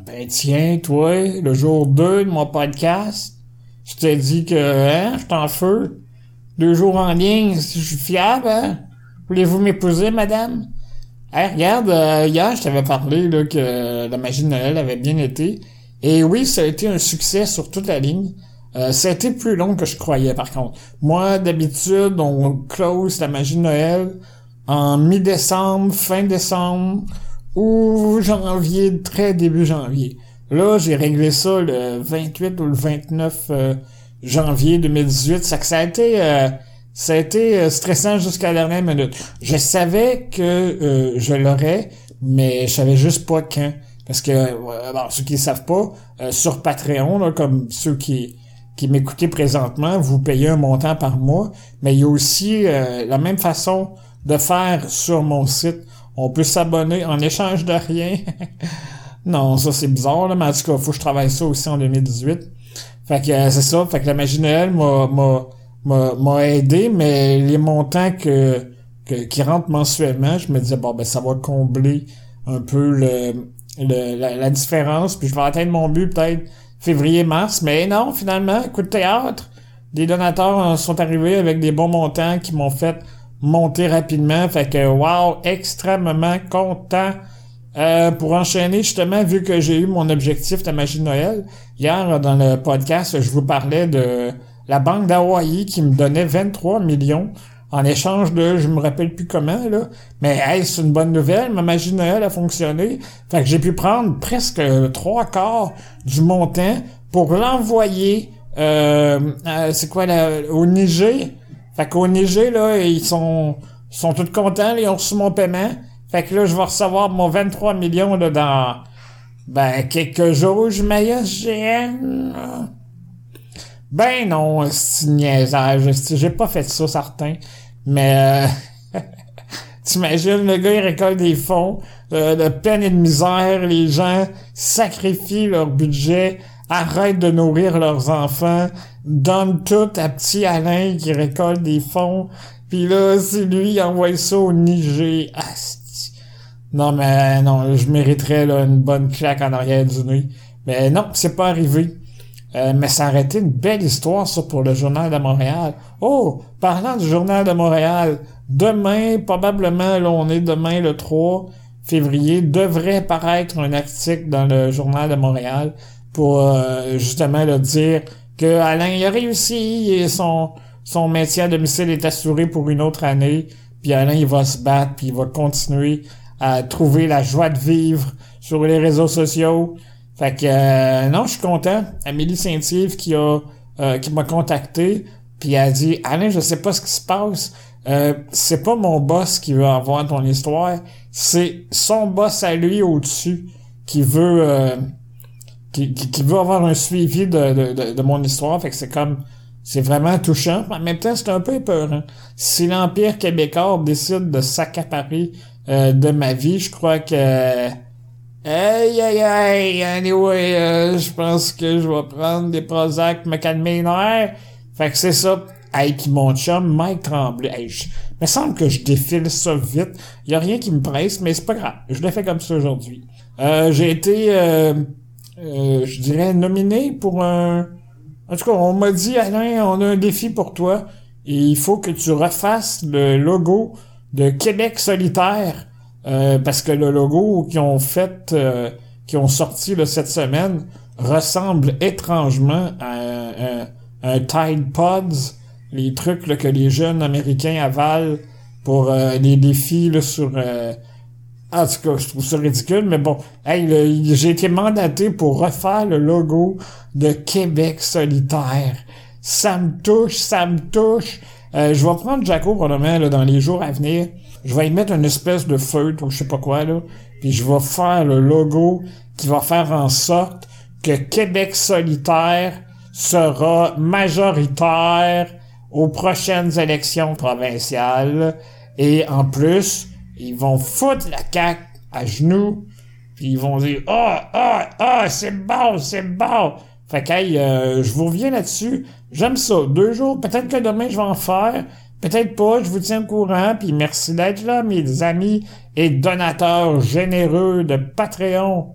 Ben tiens, toi, le jour 2 de mon podcast, je t'ai dit que, hein, je t'en feu. Deux jours en ligne, je suis fiable, hein? Voulez-vous m'épouser, madame? Hey, regarde, euh, hier, je t'avais parlé là, que la magie de Noël avait bien été. Et oui, ça a été un succès sur toute la ligne. Euh, ça a été plus long que je croyais, par contre. Moi, d'habitude, on close la magie de Noël en mi-décembre, fin décembre ou janvier, très début janvier. Là, j'ai réglé ça le 28 ou le 29 euh, janvier 2018. Ça, a été, euh, ça a été euh, stressant jusqu'à la dernière minute. Je savais que je l'aurais, mais je savais juste pas quand. Parce que, bon, ceux qui ne savent pas, sur Patreon, là, comme ceux qui qui présentement, vous payez un montant par mois, mais il y a aussi la même façon de faire sur mon site. On peut s'abonner en échange de rien. non, ça c'est bizarre, là, mais en tout cas, faut que je travaille ça aussi en 2018. Fait que euh, c'est ça, fait que la magie Noël m'a, aidé, mais les montants que, que, qui rentrent mensuellement, je me disais, bon, ben ça va combler un peu le, le la, différence, puis je vais atteindre mon but peut-être février-mars, mais non, finalement, coup de théâtre, des donateurs sont arrivés avec des bons montants qui m'ont fait monter rapidement. Fait que wow, extrêmement content. Euh, pour enchaîner, justement, vu que j'ai eu mon objectif de magie de Noël, hier dans le podcast, je vous parlais de la banque d'Hawaï qui me donnait 23 millions en échange de, je me rappelle plus comment, là, mais hey, c'est une bonne nouvelle, ma magie de Noël a fonctionné. Fait que j'ai pu prendre presque trois quarts du montant pour l'envoyer, euh, c'est quoi, au Niger, fait qu'au Niger, là, ils sont, sont tous contents, ils ont reçu mon paiement. Fait que là, je vais recevoir mon 23 millions là, dans ben quelques jours, j'imagine. Ben non, c'est niaisage. J'ai pas fait ça, certain. Mais euh, t'imagines, le gars, il récolte des fonds euh, de peine et de misère. Les gens sacrifient leur budget arrêtent de nourrir leurs enfants, donnent tout à petit Alain qui récolte des fonds, puis là, c'est lui envoie ça au Niger. non, mais non, je mériterais là, une bonne claque en arrière du nez. Mais non, c'est pas arrivé. Euh, mais ça aurait été une belle histoire, ça, pour le Journal de Montréal. Oh, parlant du Journal de Montréal, demain, probablement, là, on est demain le 3 février, devrait paraître un article dans le Journal de Montréal pour euh, justement le dire que Alain il a réussi et son son métier à domicile est assuré pour une autre année puis Alain il va se battre puis il va continuer à trouver la joie de vivre sur les réseaux sociaux. Fait que euh, non je suis content. Amélie Saint-Yves qui a euh, qui m'a contacté puis a dit Alain je sais pas ce qui se passe. C'est pas mon boss qui veut avoir ton histoire c'est son boss à lui au-dessus qui veut qui, veut avoir un suivi de, de, de, mon histoire. Fait que c'est comme c'est vraiment touchant. En même temps, c'est un peu épeurant. Si l'Empire québécois décide de s'accaparer euh, de ma vie, je crois que Aïe aïe aïe, anyway, euh, je pense que je vais prendre des Prozac, me calmer Fait que c'est ça. Hey, puis mon chum, Mike Tremblay. Hey, je, me semble que je défile ça vite. Y a rien qui me presse, mais c'est pas grave. Je l'ai fait comme ça aujourd'hui. Euh, j'ai été euh, euh, je dirais, nominé pour un... En tout cas, on m'a dit, Alain, on a un défi pour toi. Et il faut que tu refasses le logo de Québec solitaire. Euh, parce que le logo qu'ils ont fait, euh, qui ont sorti cette semaine, ressemble étrangement à, un Tide Pods, les trucs que les jeunes américains avalent pour les défis sur en tout cas, je trouve ça ridicule, mais bon, hey, j'ai été mandaté pour refaire le logo de Québec solitaire. Ça me touche, ça me touche. Euh, je vais prendre Jaco probablement là, dans les jours à venir. Je vais y mettre une espèce de feutre ou je sais pas quoi là, puis je vais faire le logo qui va faire en sorte que Québec solitaire sera majoritaire aux prochaines élections provinciales et en plus ils vont foutre la caque à genoux, puis ils vont dire ah ah ah c'est bon c'est bon. Fait que euh, je vous reviens là-dessus. J'aime ça. Deux jours, peut-être que demain je vais en faire. Peut-être pas, je vous tiens au courant, puis merci d'être là, mes amis et donateurs généreux de Patreon.